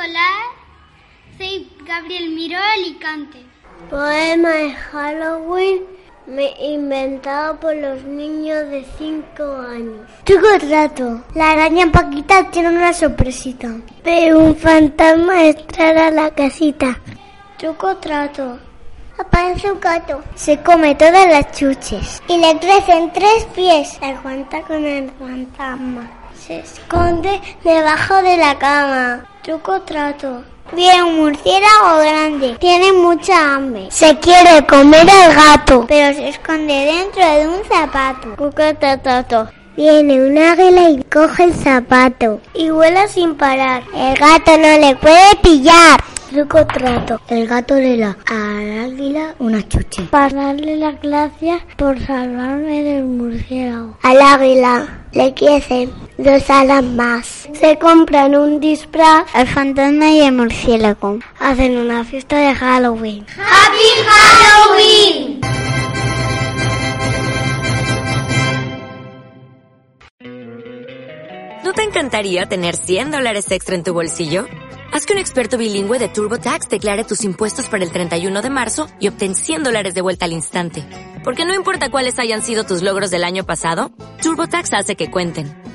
Escolar, soy Gabriel Miró Alicante. Poema de Halloween me inventado por los niños de 5 años. Truco trato. La araña Paquita tiene una sorpresita. Ve un fantasma entrar a la casita. Truco trato. Aparece un gato. Se come todas las chuches. Y le crecen tres pies. Se aguanta con el fantasma. Se esconde debajo de la cama. Truco trato. Viene un murciélago grande. Tiene mucha hambre. Se quiere comer al gato. Pero se esconde dentro de un zapato. Truco trato. Viene un águila y coge el zapato. Y vuela sin parar. El gato no le puede pillar. Truco trato. El gato le da al águila una chuche. Para darle las gracias por salvarme del murciélago. Al águila le crecen dos alas más. Se compran un disfraz. El fantasma y el murciélago. Hacen una fiesta de Halloween. ¡Happy Halloween! ¿No te encantaría tener 100 dólares extra en tu bolsillo? Haz que un experto bilingüe de TurboTax declare tus impuestos para el 31 de marzo y obtén 100 dólares de vuelta al instante. Porque no importa cuáles hayan sido tus logros del año pasado, TurboTax hace que cuenten.